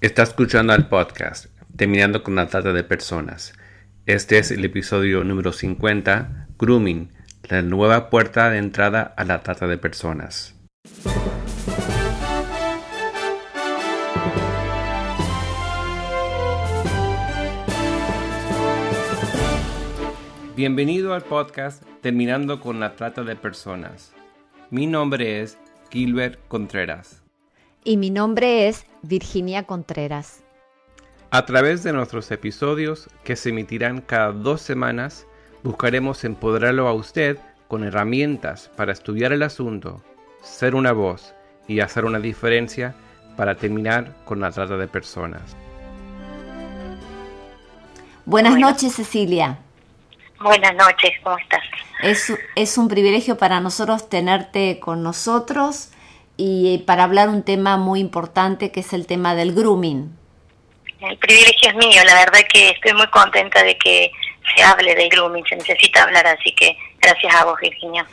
Está escuchando al podcast Terminando con la trata de personas. Este es el episodio número 50, Grooming, la nueva puerta de entrada a la trata de personas. Bienvenido al podcast Terminando con la trata de personas. Mi nombre es Gilbert Contreras. Y mi nombre es Virginia Contreras. A través de nuestros episodios, que se emitirán cada dos semanas, buscaremos empoderarlo a usted con herramientas para estudiar el asunto, ser una voz y hacer una diferencia para terminar con la trata de personas. Buenas noches, Cecilia. Buenas noches, ¿cómo estás? Es, es un privilegio para nosotros tenerte con nosotros y para hablar un tema muy importante que es el tema del grooming. El privilegio es mío, la verdad que estoy muy contenta de que se hable del grooming, se necesita hablar, así que gracias a vos, Virginia.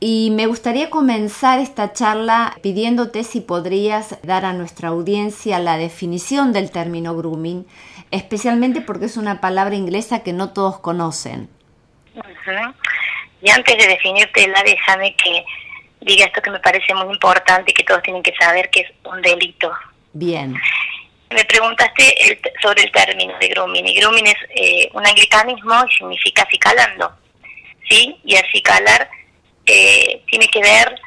Y me gustaría comenzar esta charla pidiéndote si podrías dar a nuestra audiencia la definición del término grooming, especialmente porque es una palabra inglesa que no todos conocen. Y antes de definírtela, déjame que diga esto que me parece muy importante y que todos tienen que saber que es un delito. Bien. Me preguntaste sobre el término de grooming. Y grooming es eh, un anglicanismo y significa acicalando. ¿Sí? Y acicalar eh, tiene que ver,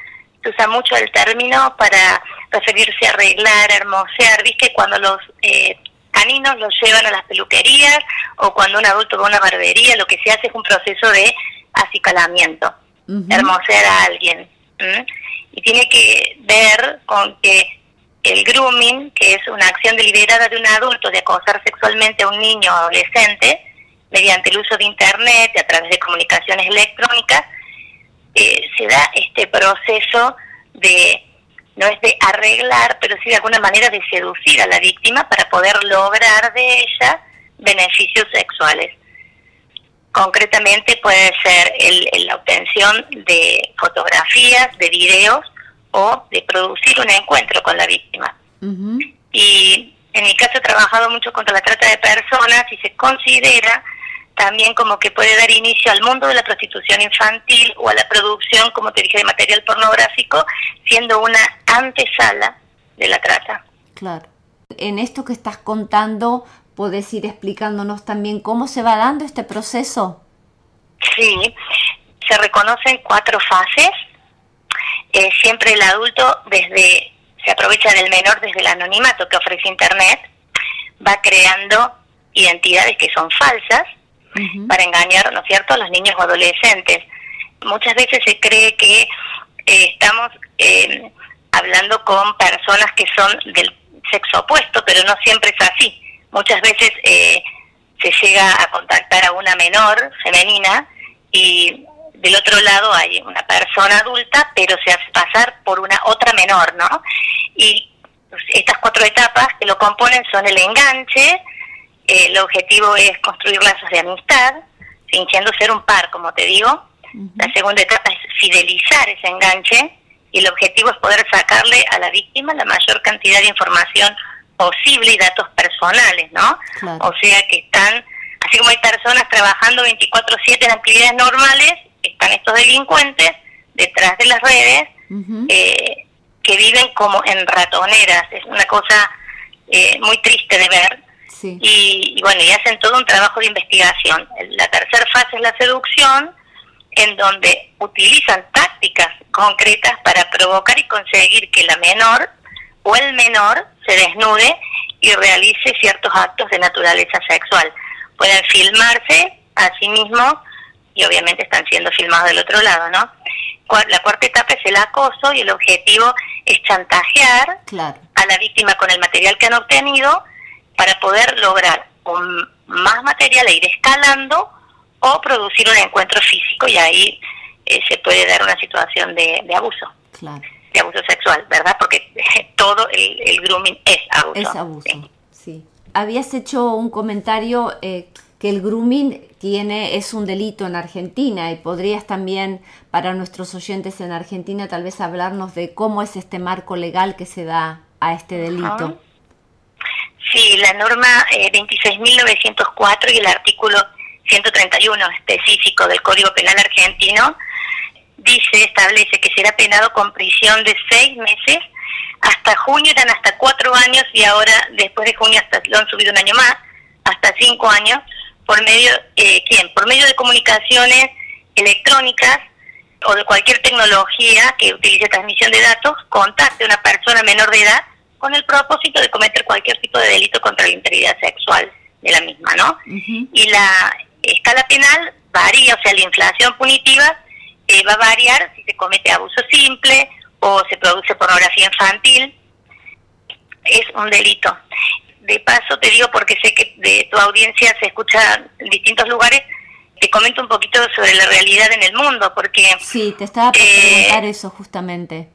se usa mucho el término para referirse a arreglar, hermosear. ¿Viste? Cuando los eh, caninos los llevan a las peluquerías o cuando un adulto va a una barbería, lo que se hace es un proceso de acicalamiento, hermosear a alguien. Y tiene que ver con que el grooming, que es una acción deliberada de un adulto de acosar sexualmente a un niño o adolescente, mediante el uso de Internet, a través de comunicaciones electrónicas, eh, se da este proceso de, no es de arreglar, pero sí de alguna manera de seducir a la víctima para poder lograr de ella beneficios sexuales. Concretamente puede ser el, la obtención de fotografías, de videos o de producir un encuentro con la víctima. Y en mi caso he trabajado mucho contra la trata de personas y se considera también como que puede dar inicio al mundo de la prostitución infantil o a la producción, como te dije, de material pornográfico, siendo una antesala de la trata. Claro. En esto que estás contando, ¿Podés ir explicándonos también cómo se va dando este proceso? Sí, se reconocen cuatro fases. Eh, siempre el adulto desde se aprovecha del menor desde el anonimato que ofrece Internet, va creando identidades que son falsas para engañar, ¿no es cierto?, a los niños o adolescentes. Muchas veces se cree que eh, estamos eh, hablando con personas que son del sexo opuesto, pero no siempre es así muchas veces eh, se llega a contactar a una menor femenina y del otro lado hay una persona adulta, pero se hace pasar por una otra menor, ¿no? Y estas cuatro etapas que lo componen son el enganche, eh, el objetivo es construir lazos de amistad, fingiendo ser un par, como te digo. La segunda etapa es fidelizar ese enganche y el objetivo es poder sacarle a la víctima la mayor cantidad de información posible y datos personales, ¿no? O sea que están, así como hay personas trabajando 24/7 en actividades normales, están estos delincuentes detrás de las redes eh, que viven como en ratoneras. Es una cosa eh, muy triste de ver. Y, y, bueno, y hacen todo un trabajo de investigación. La tercera fase es la seducción, en donde utilizan tácticas concretas para provocar y conseguir que la menor o el menor se desnude y realice ciertos actos de naturaleza sexual. Pueden filmarse a sí mismos y obviamente están siendo filmados del otro lado, ¿no? La cuarta etapa es el acoso y el objetivo es chantajear a la víctima con el material que han obtenido para poder lograr un, más material e ir escalando o producir un encuentro físico y ahí eh, se puede dar una situación de, de abuso. Claro de abuso sexual, ¿verdad? Porque todo el, grooming es abuso. Es abuso, sí. Habías hecho un comentario eh, que el grooming tiene es un delito en Argentina y podrías también para nuestros oyentes en Argentina tal vez hablarnos de cómo es este marco legal que se da a este delito. Sí, la norma eh, 26.904 y el artículo 131 específico del Código Penal argentino dice, establece que será penado con prisión de seis meses, hasta junio eran hasta cuatro años y ahora después de junio hasta lo han subido un año más, hasta cinco años, por medio, eh, ¿quién? Por medio de comunicaciones electrónicas o de cualquier tecnología que utilice transmisión de datos, contacte a una persona menor de edad con el propósito de cometer cualquier tipo de delito contra la integridad sexual de la misma, ¿no? Y la escala penal varía, o sea, la inflación punitiva eh, va a variar si se comete abuso simple o se produce pornografía infantil, es un delito. De paso te digo, porque sé que de tu audiencia se escucha en distintos lugares, te comento un poquito sobre la realidad en el mundo, porque... Sí, te estaba por eh, preguntar eso justamente.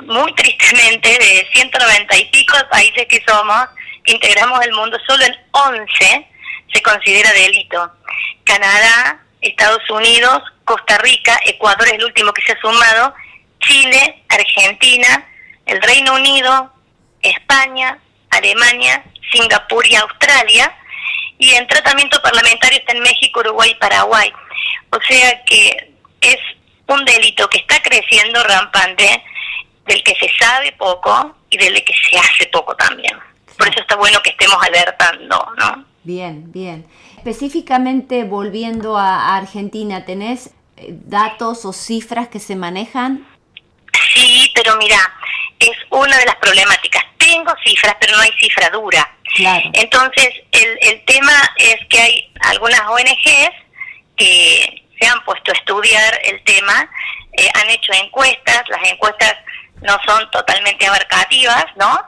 Muy tristemente, de 190 y pico países que somos, que integramos el mundo, solo en 11 se considera delito. Canadá, Estados Unidos, Costa Rica, Ecuador es el último que se ha sumado, Chile, Argentina, el Reino Unido, España, Alemania, Singapur y Australia, y en tratamiento parlamentario está en México, Uruguay y Paraguay. O sea que es un delito que está creciendo rampante, del que se sabe poco y del que se hace poco también. Por eso está bueno que estemos alertando, ¿no? Bien, bien. Específicamente volviendo a Argentina, ¿tenés eh, datos o cifras que se manejan? Sí, pero mira, es una de las problemáticas. Tengo cifras, pero no hay cifra dura. Entonces, el, el tema es que hay algunas ONGs que se han puesto a estudiar el tema, eh, han hecho encuestas, las encuestas no son totalmente abarcativas, ¿no?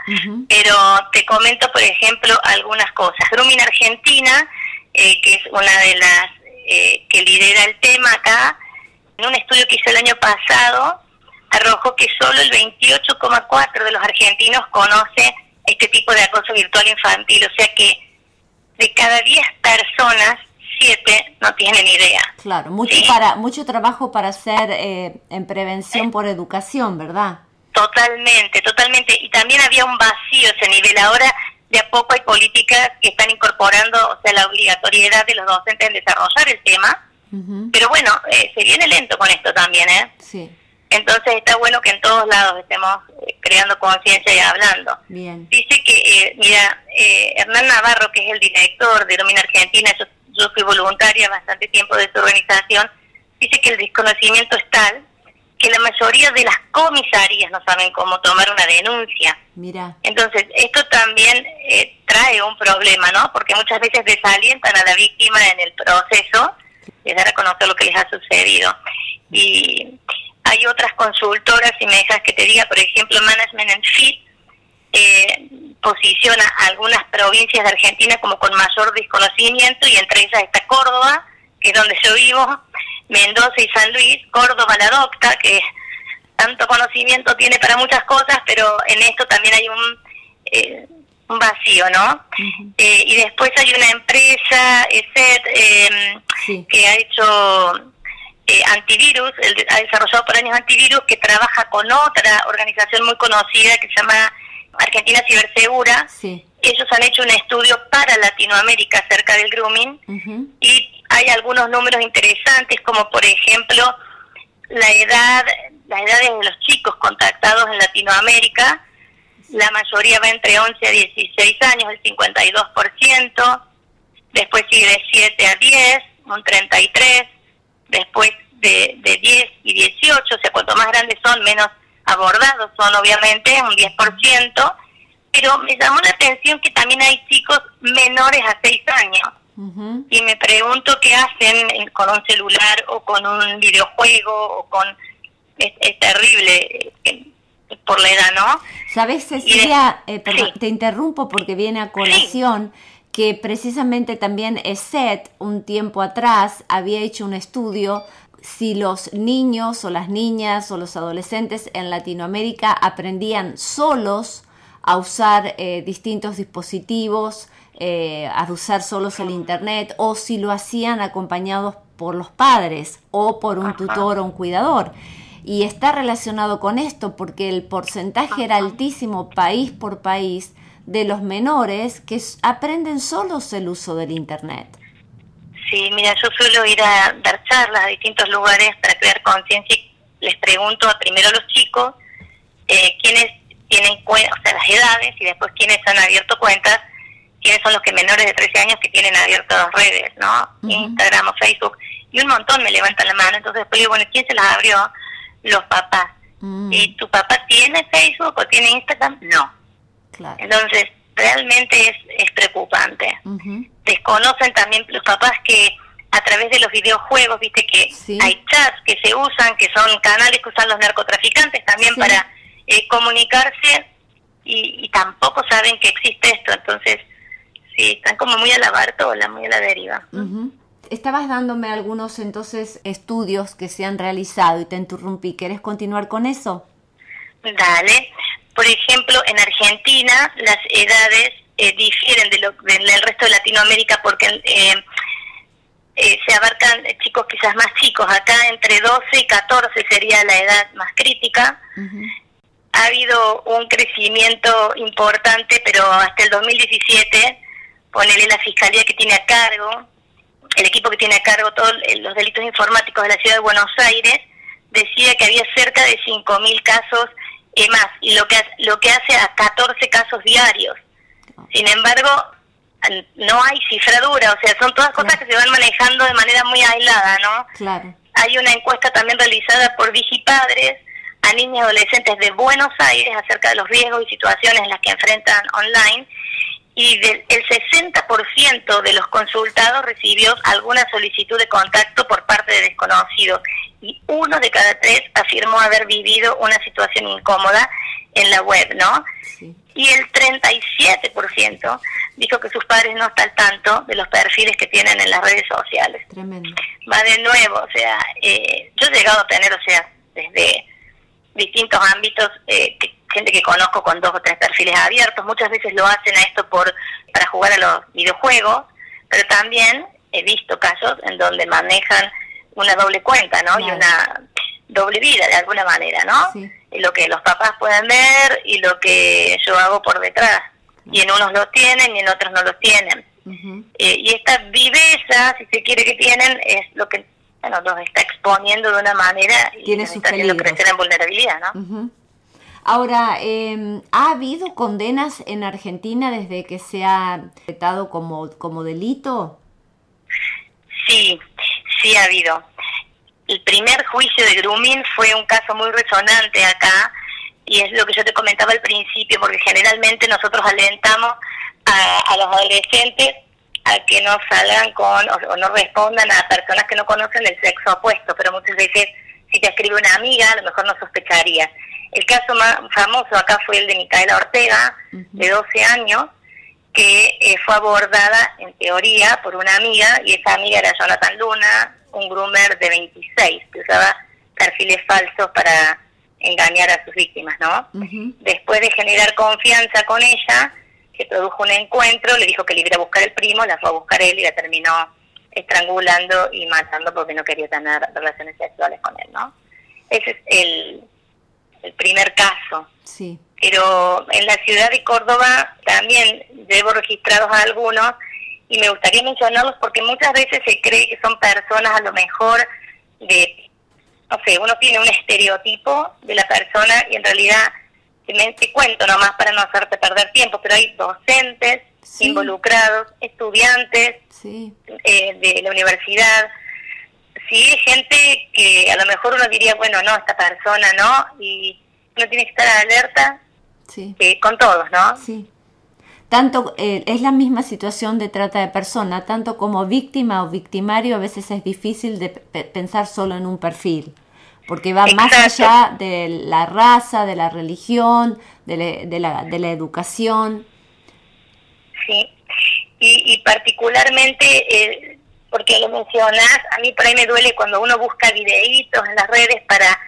Pero te comento, por ejemplo, algunas cosas. Grooming Argentina, eh, que es una de las eh, que lidera el tema acá, en un estudio que hizo el año pasado, arrojó que solo el 28,4 de los argentinos conoce este tipo de acoso virtual infantil, o sea que de cada 10 personas, 7 no tienen idea. Claro, mucho, para, mucho trabajo para hacer eh, en prevención por educación, ¿verdad? Totalmente, totalmente. Y también había un vacío ese nivel. Ahora de a poco hay políticas que están incorporando, o sea, la obligatoriedad de los docentes en desarrollar el tema. Pero bueno, eh, se viene lento con esto también, ¿eh? Sí. Entonces está bueno que en todos lados estemos eh, creando conciencia y hablando. Bien. Dice que, eh, mira, eh, Hernán Navarro, que es el director de Domina Argentina, yo, yo fui voluntaria bastante tiempo de su organización, dice que el desconocimiento es tal que la mayoría de las comisarías no saben cómo tomar una denuncia. Mira. Entonces, esto también trae un problema, ¿no? Porque muchas veces desalientan a la víctima en el proceso de dar a conocer lo que les ha sucedido. Y hay otras consultoras, y me dejas que te diga, por ejemplo, Management and Fit, eh, posiciona a algunas provincias de Argentina como con mayor desconocimiento y entre ellas está Córdoba, que es donde yo vivo, Mendoza y San Luis, Córdoba la adopta, que tanto conocimiento tiene para muchas cosas, pero en esto también hay un, eh, un vacío, ¿no? eh, y después hay una empresa, ESET, eh, que ha hecho eh, antivirus, ha desarrollado por años antivirus, que trabaja con otra organización muy conocida que se llama Argentina Cibersegura. Ellos han hecho un estudio para Latinoamérica acerca del grooming y hay algunos números interesantes, como por ejemplo la edad, las edades de los chicos contactados en Latinoamérica. La mayoría va entre 11 a 16 años, el 52%. Después sigue de 7 a 10, un 33 después de, de 10 y 18, o sea, cuanto más grandes son, menos abordados son obviamente, un 10%, pero me llamó la atención que también hay chicos menores a 6 años. Y me pregunto qué hacen con un celular o con un videojuego o con... Es, terrible eh, por la edad, ¿no? Sabes, Cecilia, eh, te interrumpo porque viene a colación que precisamente también ESET un tiempo atrás había hecho un estudio si los niños o las niñas o los adolescentes en Latinoamérica aprendían solos a usar eh, distintos dispositivos, eh, a usar solos el Internet o si lo hacían acompañados por los padres o por un tutor o un cuidador. Y está relacionado con esto porque el porcentaje era altísimo país por país de los menores que aprenden solos el uso del Internet. Sí, mira, yo suelo ir a dar charlas a distintos lugares para crear conciencia y les pregunto primero a los chicos eh, quiénes tienen cuentas, o sea, las edades y después quiénes han abierto cuentas, quiénes son los que menores de 13 años que tienen abiertas redes, ¿no? Instagram o Facebook. Y un montón me levantan la mano, entonces después digo, bueno, ¿quién se las abrió? Los papás. Mm. ¿Y tu papá tiene Facebook o tiene Instagram? No. Entonces, realmente es, es preocupante. Desconocen también los papás que a través de los videojuegos, viste que hay chats que se usan, que son canales que usan los narcotraficantes también para eh, comunicarse y, tampoco saben que existe esto, entonces sí, están como muy a la bartola, muy a la deriva. Estabas dándome algunos entonces estudios que se han realizado y te interrumpí, ¿querés continuar con eso? Dale. Por ejemplo, en Argentina las edades eh, difieren de lo, del resto de Latinoamérica porque eh, eh, se abarcan chicos quizás más chicos. Acá entre 12 y 14 sería la edad más crítica. Ha habido un crecimiento importante, pero hasta el 2017, ponele la fiscalía que tiene a cargo, el equipo que tiene a cargo todos los delitos informáticos de la ciudad de Buenos Aires, decía que había cerca de 5.000 casos y más, y lo que, lo que hace a 14 casos diarios. Sin embargo, no hay cifradura, o sea, son todas cosas que se van manejando de manera muy aislada, ¿no? Claro. Hay una encuesta también realizada por Vigipadres a niños y adolescentes de Buenos Aires acerca de los riesgos y situaciones en las que enfrentan online y del, el 60% de los consultados recibió alguna solicitud de contacto por parte de desconocidos y uno de cada tres afirmó haber vivido una situación incómoda en la web, ¿no? Y el 37% dijo que sus padres no están al tanto de los perfiles que tienen en las redes sociales. Tremendo. Va de nuevo, o sea, eh, yo he llegado a tener, o sea, desde distintos ámbitos, eh, gente que conozco con dos o tres perfiles abiertos, muchas veces lo hacen a esto por para jugar a los videojuegos, pero también he visto casos en donde manejan una doble cuenta, ¿no? Y una doble vida de alguna manera, ¿no? Lo que los papás pueden ver y lo que yo hago por detrás. Y en unos lo tienen y en otros no lo tienen. Eh, y esta viveza, si se quiere que tienen, es lo que bueno, los está exponiendo de una manera y Tiene está haciendo crecer en vulnerabilidad, ¿no? Ahora, eh, ¿ha habido condenas en Argentina desde que se ha tratado como, como delito? Sí, sí ha habido. El primer juicio de grooming fue un caso muy resonante acá y es lo que yo te comentaba al principio, porque generalmente nosotros alentamos a, a los adolescentes a que no salgan con o, no respondan a personas que no conocen el sexo opuesto, pero muchas veces si te escribe una amiga, a lo mejor no sospecharía. El caso más famoso acá fue el de Micaela Ortega, de 12 años, que eh, fue abordada en teoría por una amiga, y esa amiga era Jonathan Luna, un groomer de 26, que usaba perfiles falsos para engañar a sus víctimas, ¿no? Después de generar confianza con ella, se produjo un encuentro, le dijo que le iba a buscar el primo, la fue a buscar él y la terminó estrangulando y matando porque no quería tener relaciones sexuales con él, ¿no? Ese es el, el primer caso. Sí. Pero en la ciudad de Córdoba también debo registrados a algunos y me gustaría mencionarlos porque muchas veces se cree que son personas a lo mejor de, no sé, uno tiene un estereotipo de la persona y en realidad te cuento nomás para no hacerte perder tiempo, pero hay docentes involucrados, estudiantes eh, de la universidad, sí, gente que mejor uno diría, bueno, no, esta persona no, y uno tiene que estar alerta eh, con todos, ¿no? Sí. Tanto eh, es la misma situación de trata de persona, tanto como víctima o victimario, a veces es difícil de pensar solo en un perfil, porque va más allá de la raza, de la religión, de, de, la, de la educación. Sí, y, y particularmente eh, porque lo mencionas, a mí por ahí me duele cuando uno busca videitos en las redes para,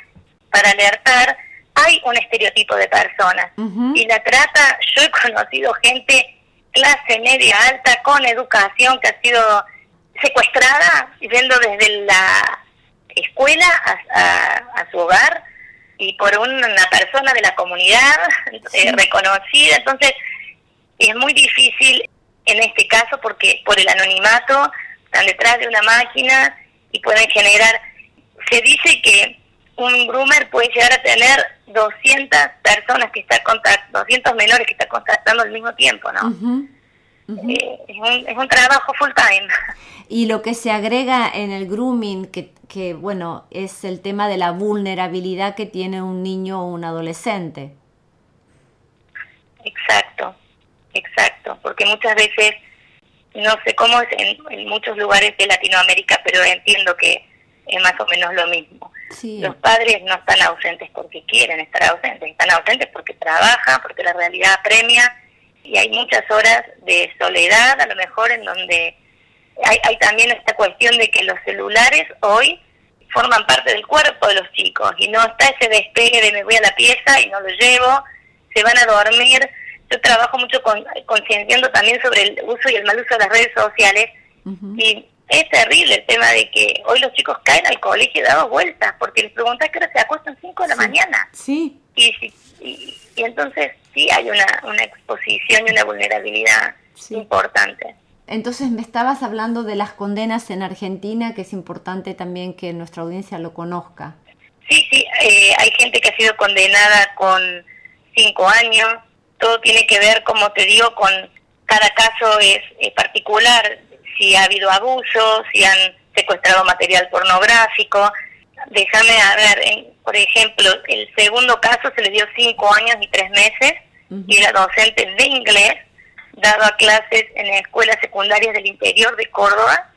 para alertar, hay un estereotipo de personas. Y la trata, yo he conocido gente clase media alta con educación que ha sido secuestrada, yendo desde la escuela a, su hogar y por una persona de la comunidad eh, reconocida. Entonces, es muy difícil en este caso porque por el anonimato están detrás de una máquina y pueden generar, se dice que un groomer puede llegar a tener 200 personas que está contactando, 200 menores que está contactando al mismo tiempo, ¿no? Eh, es, un, es un trabajo full time. Y lo que se agrega en el grooming, que, que bueno, es el tema de la vulnerabilidad que tiene un niño o un adolescente. Exacto, exacto, porque muchas veces, no sé cómo es en, muchos lugares de Latinoamérica, pero entiendo que es más o menos lo mismo. Los padres no están ausentes porque quieren estar ausentes, están ausentes porque trabajan, porque la realidad apremia y hay muchas horas de soledad, a lo mejor en donde hay, hay también esta cuestión de que los celulares hoy forman parte del cuerpo de los chicos y no está ese despegue de me voy a la pieza y no lo llevo, se van a dormir. Yo trabajo mucho con, concienciando también sobre el uso y el mal uso de las redes sociales y es terrible el tema de que hoy los chicos caen al colegio y dado vueltas porque les preguntas que ahora se acuestan 5 de la mañana. Sí. Y, y, entonces sí hay una, una exposición y una vulnerabilidad importante. Entonces me estabas hablando de las condenas en Argentina, que es importante también que nuestra audiencia lo conozca. Sí, sí, eh, hay gente que ha sido condenada con cinco años. Todo tiene que ver, como te digo, con cada caso es, particular. Si ha habido abuso, si han secuestrado material pornográfico. Déjame a ver, por ejemplo, el segundo caso se le dio cinco años y tres meses y era docente de inglés, daba clases en escuelas secundarias del interior de Córdoba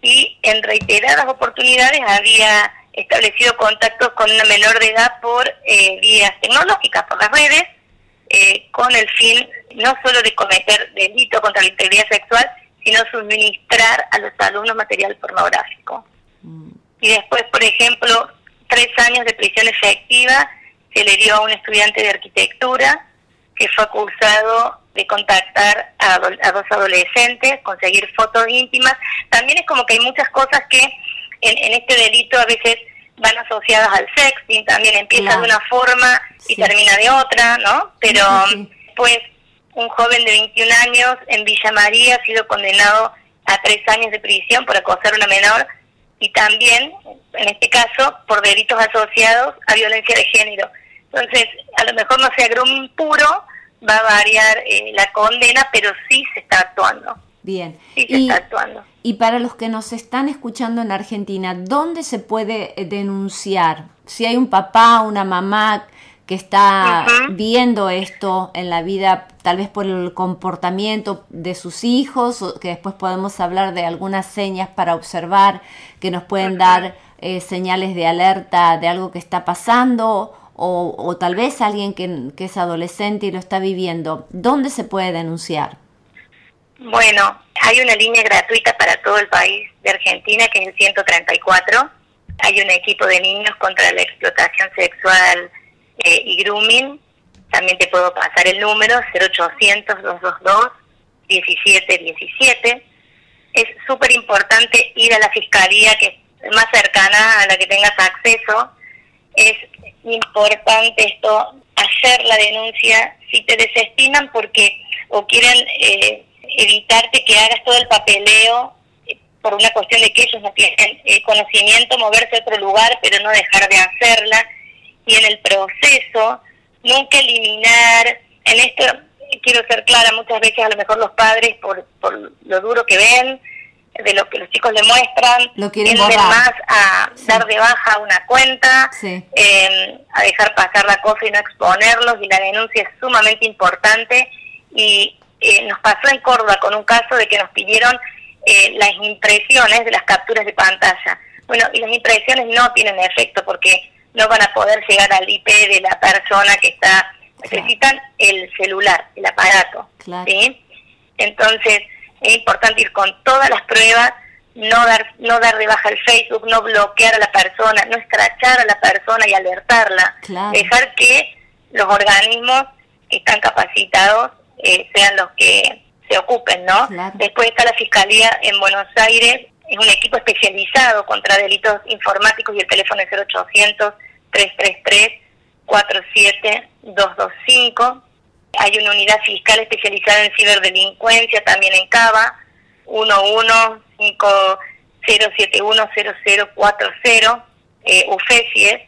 y en reiteradas oportunidades había establecido contactos con una menor de edad por eh, vías tecnológicas, por las redes, eh, con el fin no solo de cometer delito contra la integridad sexual, sino suministrar a los alumnos material pornográfico. Mm. Y después, por ejemplo, tres años de prisión efectiva se le dio a un estudiante de arquitectura que fue acusado de contactar a, a, dos adolescentes, conseguir fotos íntimas. También es como que hay muchas cosas que en, este delito a veces van asociadas al sexting, también empieza de una forma y termina de otra, ¿no? Pero pues un joven de 21 años en Villa María ha sido condenado a tres años de prisión por acosar a una menor y también, en este caso, por delitos asociados a violencia de género. Entonces, a lo mejor no sea grooming puro, va a variar eh, la condena, pero sí se está actuando. Bien. Sí se y, está actuando. Y para los que nos están escuchando en Argentina, ¿dónde se puede eh, denunciar? Si hay un papá, una mamá que está viendo esto en la vida, tal vez por el comportamiento de sus hijos, o que después podemos hablar de algunas señas para observar que nos pueden dar eh, señales de alerta de algo que está pasando, o, o tal vez alguien que, que, es adolescente y lo está viviendo. ¿Dónde se puede denunciar? Bueno, hay una línea gratuita para todo el país de Argentina que es el 134. Hay un equipo de niños contra la explotación sexual eh, y grooming. También te puedo pasar el número 0800-222-1717. Es súper importante ir a la fiscalía que es más cercana a la que tengas acceso. Es importante esto, hacer la denuncia si te desestiman porque o quieren eh, evitarte que hagas todo el papeleo eh, por una cuestión de que ellos no tienen eh, conocimiento, moverse a otro lugar, pero no dejar de hacerla. Y en el proceso nunca eliminar, en esto quiero ser clara, muchas veces a lo mejor los padres por, por lo duro que ven, de lo que los chicos le muestran, lo quieren más a dar de baja una cuenta, em, a dejar pasar la cosa y no exponerlos, y la denuncia es sumamente importante. Y eh, nos pasó en Córdoba con un caso de que nos pidieron eh, las impresiones de las capturas de pantalla. Bueno, y las impresiones no tienen efecto porque no van a poder llegar al IP de la persona que está, necesitan el celular, el aparato. ¿sí? Entonces, es importante ir con todas las pruebas, no dar, no dar de baja el Facebook, no bloquear a la persona, no escrachar a la persona y alertarla, dejar que los organismos que están capacitados eh, sean los que se ocupen, ¿no? Después está la Fiscalía en Buenos Aires, es un equipo especializado contra delitos informáticos y el teléfono es 0800 333 47225 Hay una unidad fiscal especializada en ciberdelincuencia también en Cava, 1150710040, eh, UFESIES.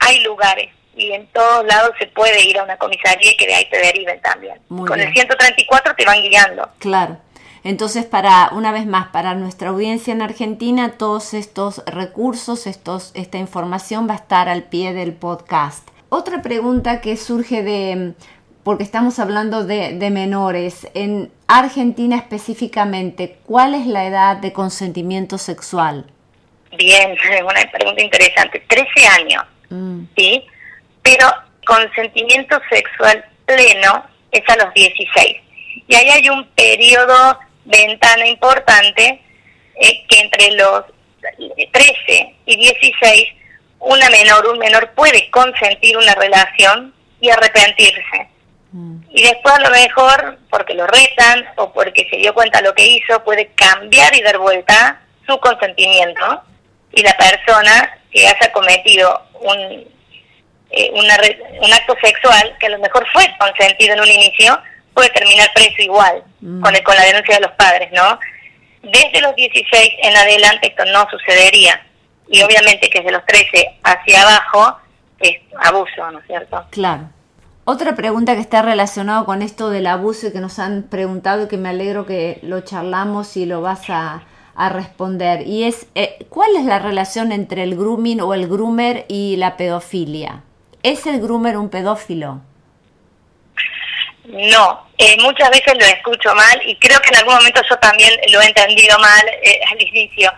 Hay lugares y en todos lados se puede ir a una comisaría y que de ahí te deriven también. Con el 134 te van guiando. Claro. Entonces, para una vez más, para nuestra audiencia en Argentina, todos estos recursos, estos, esta información va a estar al pie del podcast. Otra pregunta que surge de, porque estamos hablando de, de menores, en Argentina específicamente, ¿cuál es la edad de consentimiento sexual? Bien, una pregunta interesante. 13 años, mm. ¿sí? Pero consentimiento sexual pleno es a los 16. Y ahí hay un periodo, ventana importante, eh, que entre los 13 y 16, una menor, un menor puede consentir una relación y arrepentirse. Mm. Y después a lo mejor, porque lo retan o porque se dio cuenta lo que hizo, puede cambiar y dar vuelta su consentimiento y la persona que haya cometido un, eh, un acto sexual que a lo mejor fue consentido en un inicio, puede terminar preso igual mm. con, el, con la denuncia de los padres, ¿no? Desde los 16 en adelante esto no sucedería. Y obviamente que desde los 13 hacia abajo es abuso, ¿no es cierto? Claro. Otra pregunta que está relacionada con esto del abuso y que nos han preguntado y que me alegro que lo charlamos y lo vas a, a responder y es eh, ¿cuál es la relación entre el grooming o el groomer y la pedofilia? ¿Es el groomer un pedófilo? No, eh, muchas veces lo escucho mal y creo que en algún momento yo también lo he entendido mal eh, al inicio.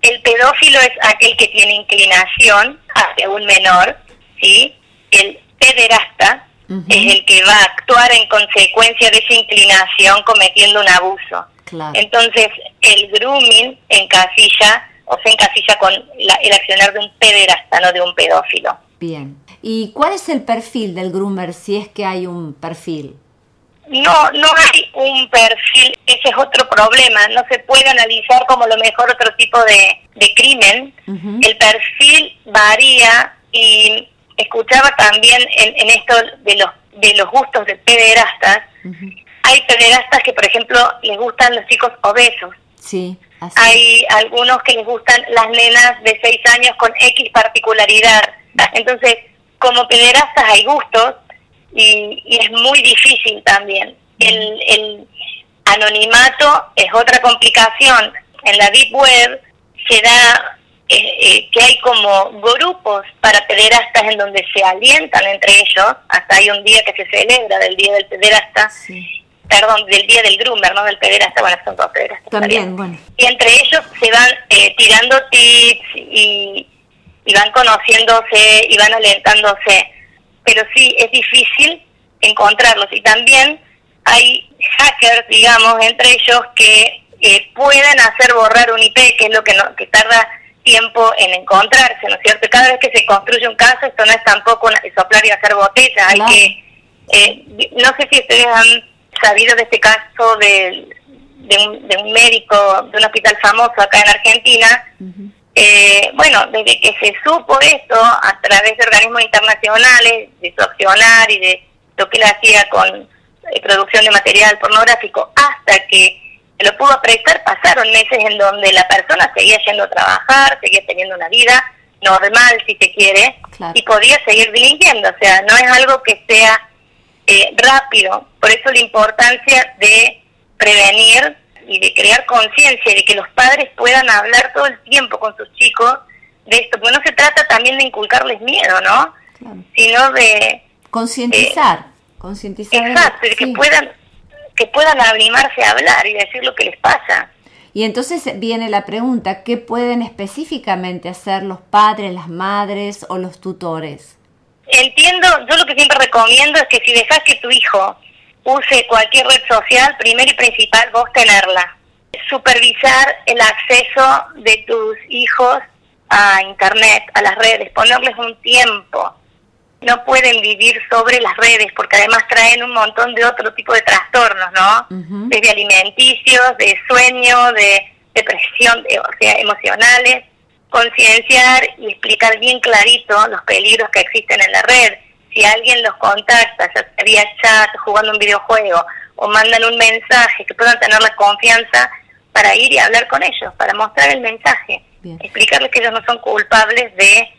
El pedófilo es aquel que tiene inclinación hacia un menor, ¿sí? El pederasta es el que va a actuar en consecuencia de esa inclinación cometiendo un abuso. Entonces, el grooming encasilla o se encasilla con el accionar de un pederasta, no de un pedófilo. Bien. ¿Y cuál es el perfil del groomer si es que hay un perfil? No, no hay un perfil, ese es otro problema, no se puede analizar como lo mejor otro tipo de, de crimen. El perfil varía y escuchaba también en, esto de los, de los gustos de pederastas. Hay pederastas que, por ejemplo, les gustan los chicos obesos. Sí. Hay algunos que les gustan las nenas de 6 años con X particularidad. Entonces, como pederastas hay gustos y, es muy difícil también. El, el anonimato es otra complicación. En la Deep Web se da eh, eh, que hay como grupos para pederastas en donde se alientan entre ellos. Hasta hay un día que se celebra del Día del Pederasta. Perdón, del Día del Groomer, no del pederasta, bueno, son todos pederastas. También, bueno. Y entre ellos se van eh, tirando tips y y van conociéndose y van alentándose. Pero sí, es difícil encontrarlos. Y también hay hackers, digamos, entre ellos que eh, pueden hacer borrar un IP, que es lo que, no, que tarda tiempo en encontrarse, ¿no es cierto? Cada vez que se construye un caso, esto no es tampoco soplar y hacer botella, hay que... Eh, no sé si ustedes han sabido de este caso de, de, un, de un médico de un hospital famoso acá en Argentina, eh, bueno, desde que se supo esto a través de organismos internacionales, de su accionar y de lo que él hacía con eh, producción de material pornográfico, hasta que se lo pudo prestar, pasaron meses en donde la persona seguía yendo a trabajar, seguía teniendo una vida normal, si se quiere, y podía seguir delinquiendo. O sea, no es algo que sea eh, rápido. Por eso la importancia de prevenir y de crear conciencia, de que los padres puedan hablar todo el tiempo con sus chicos de esto, porque no se trata también de inculcarles miedo, ¿no? Sino de... Concientizar, concientizar. Exacto, de que puedan que puedan animarse a hablar y decir lo que les pasa. Y entonces viene la pregunta, ¿qué pueden específicamente hacer los padres, las madres o los tutores? Entiendo, yo lo que siempre recomiendo es que si dejas que tu hijo use cualquier red social, primero y principal, vos tenerla. Supervisar el acceso de tus hijos a Internet, a las redes, ponerles un tiempo. No pueden vivir sobre las redes porque además traen un montón de otro tipo de trastornos, ¿no? Desde alimenticios, de sueño, de depresión, o sea, emocionales. Concienciar y explicar bien clarito los peligros que existen en la red. Si alguien los contacta, ya vía chat, jugando un videojuego, o mandan un mensaje, que puedan tener la confianza para ir y hablar con ellos, para mostrar el mensaje, explicarles que ellos no son culpables de,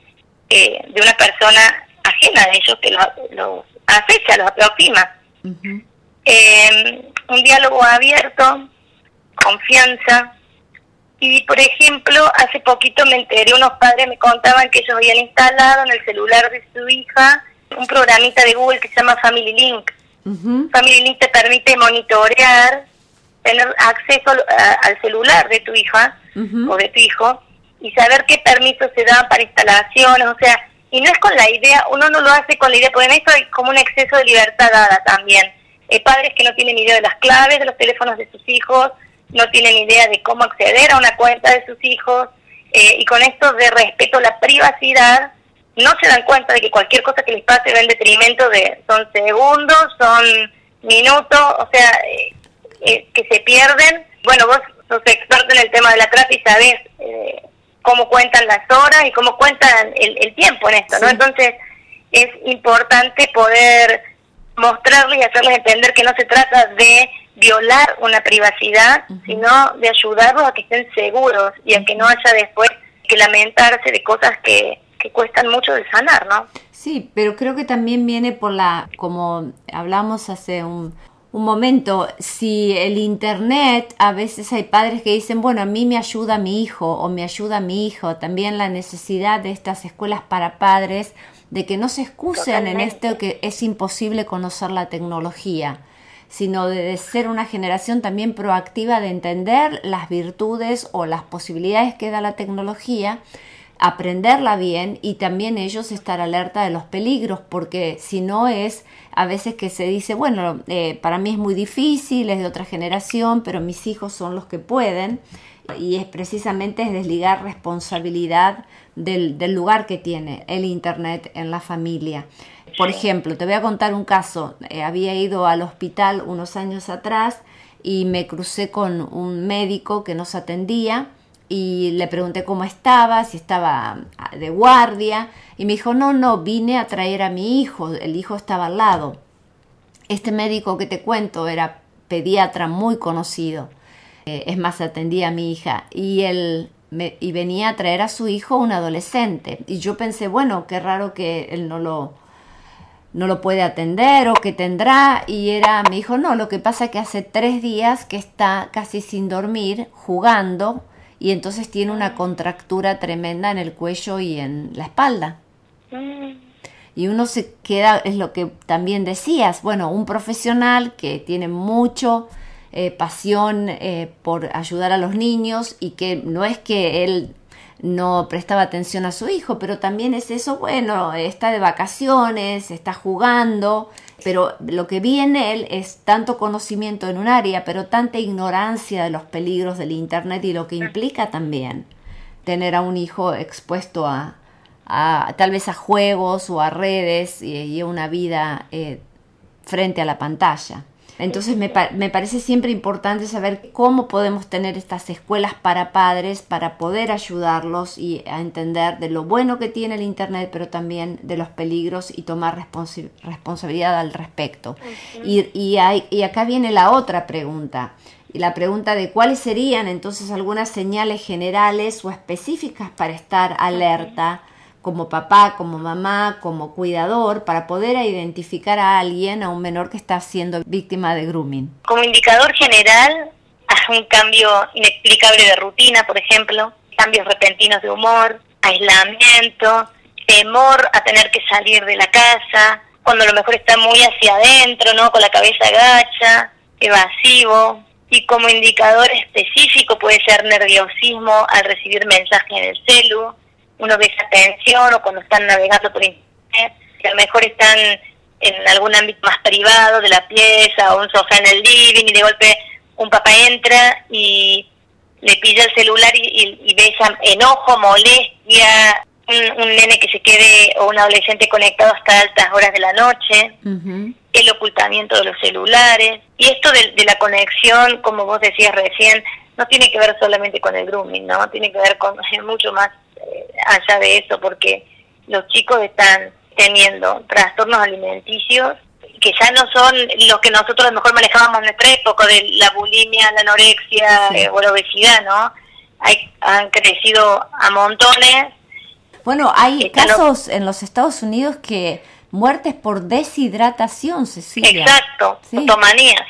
eh, de una persona ajena a ellos que los, los acecha, los aproxima. Em, un diálogo abierto, confianza. Y, por ejemplo, hace poquito me enteré, unos padres me contaban que ellos habían instalado en el celular de su hija un programita de Google que se llama Family Link. Family Link te permite monitorear, tener acceso al celular de tu hija o de tu hijo y saber qué permisos se dan para instalaciones, o sea, y no es con la idea, uno no lo hace con la idea, porque en esto hay como un exceso de libertad dada también. Hay padres que no tienen idea de las claves de los teléfonos de sus hijos, no tienen idea de cómo acceder a una cuenta de sus hijos, eh, y con esto de respeto a la privacidad, no se dan cuenta de que cualquier cosa que les pase va en detrimento de, son segundos, son minutos, o sea, eh, eh, que se pierden. Bueno, vos sos experto en el tema de la trata y sabés eh, cómo cuentan las horas y cómo cuentan el, tiempo en esto, ¿no? Entonces, es importante poder mostrarles y hacerles entender que no se trata de violar una privacidad, sino de ayudarlos a que estén seguros y a que no haya después que lamentarse de cosas que, que cuestan mucho de sanar, ¿no? Sí, pero creo que también viene por la, como hablamos hace un, un momento, si el Internet, a veces hay padres que dicen, bueno, a mí me ayuda mi hijo o me ayuda mi hijo, también la necesidad de estas escuelas para padres, de que no se excusen en esto que es imposible conocer la tecnología, sino de ser una generación también proactiva de entender las virtudes o las posibilidades que da la tecnología aprenderla bien y también ellos estar alerta de los peligros, porque si no es a veces que se dice, bueno, eh, para mí es muy difícil, es de otra generación, pero mis hijos son los que pueden, y es precisamente es desligar responsabilidad del, del lugar que tiene el Internet en la familia. Por ejemplo, te voy a contar un caso, eh, había ido al hospital unos años atrás y me crucé con un médico que nos atendía, y le pregunté cómo estaba, si estaba ah, de guardia, y me dijo, no, no, vine a traer a mi hijo, el hijo estaba al lado. Este médico que te cuento era pediatra muy conocido, eh, es más, atendía a mi hija, y él me, y venía a traer a su hijo, un adolescente, y yo pensé, bueno, qué raro que él no lo, no lo puede atender o que tendrá y era me dijo no lo que pasa es que hace tres días que está casi sin dormir jugando y entonces tiene una contractura tremenda en el cuello y en la espalda. Mm. Y uno se queda, es lo que también decías, bueno, un profesional que tiene mucho eh, pasión eh, por ayudar a los niños y que no es que él no prestaba atención a su hijo, pero también es eso, bueno, está de vacaciones, está jugando, pero lo que vi en él es tanto conocimiento en un área, pero tanta ignorancia de los peligros del Internet y lo que implica también tener a un hijo expuesto a, tal vez a juegos o a redes y, a una vida eh, frente a la pantalla. Entonces me, me, parece siempre importante saber cómo podemos tener estas escuelas para padres para poder ayudarlos y a entender de lo bueno que tiene el Internet, pero también de los peligros y tomar responsabilidad al respecto. y, y, hay, y acá viene la otra pregunta. Y la pregunta de cuáles serían entonces algunas señales generales o específicas para estar alerta como papá, como mamá, como cuidador, para poder identificar a alguien, a un menor que está siendo víctima de grooming? Como indicador general, un cambio inexplicable de rutina, por ejemplo, cambios repentinos de humor, aislamiento, temor a tener que salir de la casa, cuando a lo mejor está muy hacia adentro, ¿no? Con la cabeza agacha, evasivo. Y como indicador específico puede ser nerviosismo al recibir mensajes en el celu, uno ve esa tensión o cuando están navegando por internet, que a lo mejor están en algún ámbito más privado de la pieza o un sofá en el living y de golpe un papá entra y le pilla el celular y, ve esa enojo, molestia, un, nene que se quede o un adolescente conectado hasta altas horas de la noche, el ocultamiento de los celulares. Y esto de, de, la conexión, como vos decías recién, no tiene que ver solamente con el grooming, ¿no? Tiene que ver con mucho más allá de eso, porque los chicos están teniendo trastornos alimenticios que ya no son los que nosotros a lo mejor manejábamos en nuestra época, de la bulimia, la anorexia eh, o la obesidad, ¿no? Hay, han crecido a montones. Bueno, hay casos en los Estados Unidos que muertes por deshidratación, Cecilia. Exacto, sí.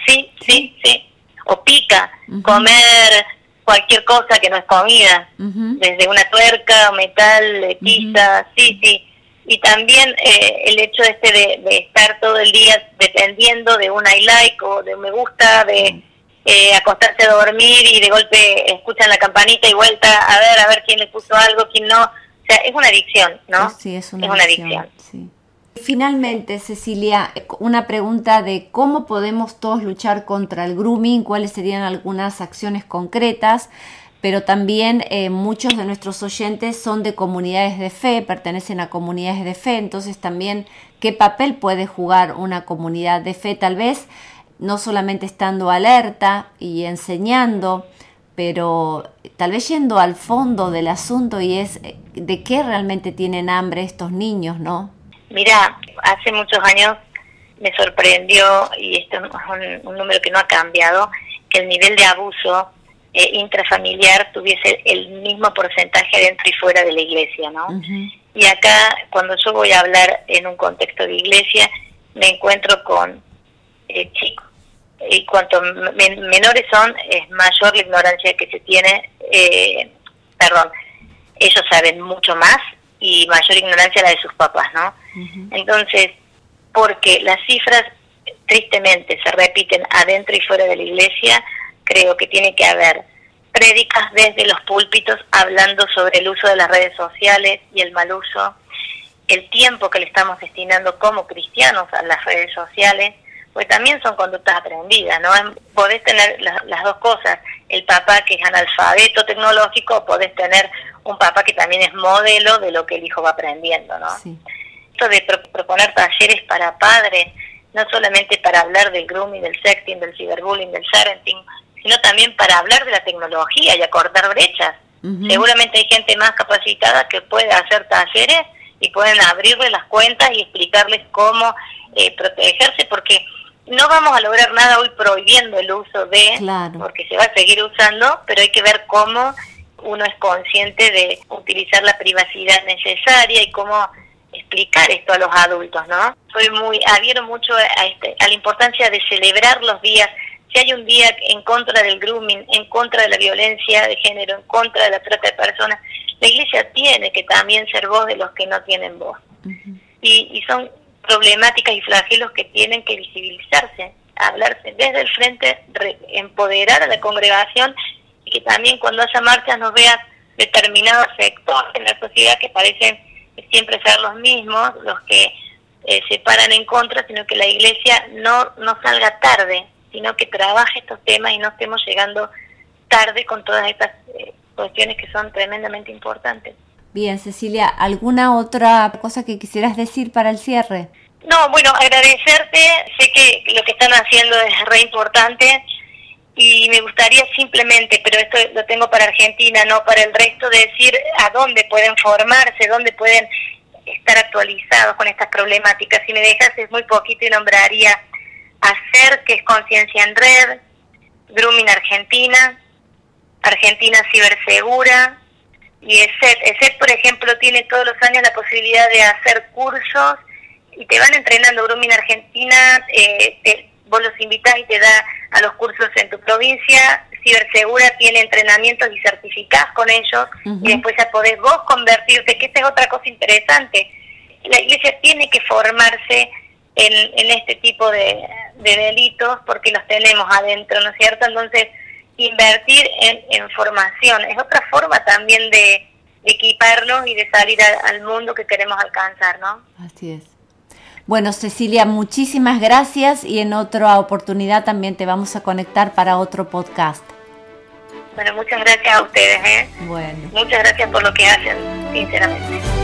sí, sí, sí. O pica, comer cualquier cosa que no es comida, desde una tuerca, metal, pizza, sí, sí y también eh, el hecho este de, estar todo el día dependiendo de un I like o de un me gusta, de eh, acostarse a dormir y de golpe escuchan la campanita y vuelta a ver a ver quién le puso algo, quién no. O sea, es una adicción, ¿no? Sí, es una, adicción. Finalmente, Cecilia, una pregunta de cómo podemos todos luchar contra el grooming, cuáles serían algunas acciones concretas pero también eh, muchos de nuestros oyentes son de comunidades de fe, pertenecen a comunidades de fe, entonces también qué papel puede jugar una comunidad de fe, tal vez no solamente estando alerta y enseñando, pero tal vez yendo al fondo del asunto y es eh, de qué realmente tienen hambre estos niños, ¿no? Mira, hace muchos años me sorprendió, y esto es un, un número que no ha cambiado, que el nivel de abuso eh, intrafamiliar tuviese el mismo porcentaje dentro y fuera de la iglesia, ¿no? Y acá, cuando yo voy a hablar en un contexto de iglesia, me encuentro con eh, chicos. Y cuanto menores son, es mayor la ignorancia que se tiene, eh, perdón, ellos saben mucho más y mayor ignorancia la de sus papás, ¿no? Entonces, porque las cifras tristemente se repiten adentro y fuera de la iglesia, creo que tiene que haber prédicas desde los púlpitos hablando sobre el uso de las redes sociales y el mal uso, el tiempo que le estamos destinando como cristianos a las redes sociales, pues también son conductas aprendidas, ¿no? Podés tener las dos cosas, el papá que es analfabeto tecnológico, podés tener un papá que también es modelo de lo que el hijo va aprendiendo, ¿no? Esto de proponer talleres para padres, no solamente para hablar del grooming, del sexting, del cyberbullying, del parenting, sino también para hablar de la tecnología y acortar brechas. Seguramente hay gente más capacitada que puede hacer talleres y pueden abrirle las cuentas y explicarles cómo eh, protegerse, porque no vamos a lograr nada hoy prohibiendo el uso de, porque se va a seguir usando, pero hay que ver cómo uno es consciente de utilizar la privacidad necesaria y cómo explicar esto a los adultos, ¿no? Soy muy, adhiero mucho a, este, a la importancia de celebrar los días si hay un día en contra del grooming, en contra de la violencia de género, en contra de la trata de personas, la iglesia tiene que también ser voz de los que no tienen voz. y, son problemáticas y flagelos que tienen que visibilizarse, hablarse desde el frente, empoderar a la congregación y que también cuando haya marchas nos vean determinados sectores en la sociedad que parecen siempre ser los mismos, los que eh, se paran en contra, sino que la iglesia no, no salga tarde sino que trabaje estos temas y no estemos llegando tarde con todas estas eh, cuestiones que son tremendamente importantes. Bien, Cecilia, ¿alguna otra cosa que quisieras decir para el cierre? No, bueno, agradecerte, sé que lo que están haciendo es re importante y me gustaría simplemente, pero esto lo tengo para Argentina, no para el resto, decir a dónde pueden formarse, dónde pueden estar actualizados con estas problemáticas. Si me dejas es muy poquito y nombraría hacer que es Conciencia en Red, Grooming Argentina, Argentina Cibersegura y ESET. ESET, por ejemplo, tiene todos los años la posibilidad de hacer cursos y te van entrenando. Grooming Argentina, eh, te, vos los invitás y te da a los cursos en tu provincia. Cibersegura tiene entrenamientos y certificás con ellos y después ya podés vos convertirte, que esta es otra cosa interesante. La iglesia tiene que formarse en, este tipo de, delitos porque los tenemos adentro, ¿no es cierto? Entonces, invertir en, formación es otra forma también de, equiparnos y de salir al mundo que queremos alcanzar, ¿no? Así es. Bueno, Cecilia, muchísimas gracias y en otra oportunidad también te vamos a conectar para otro podcast. Bueno, muchas gracias a ustedes. ¿eh? Bueno. Muchas gracias por lo que hacen, sinceramente.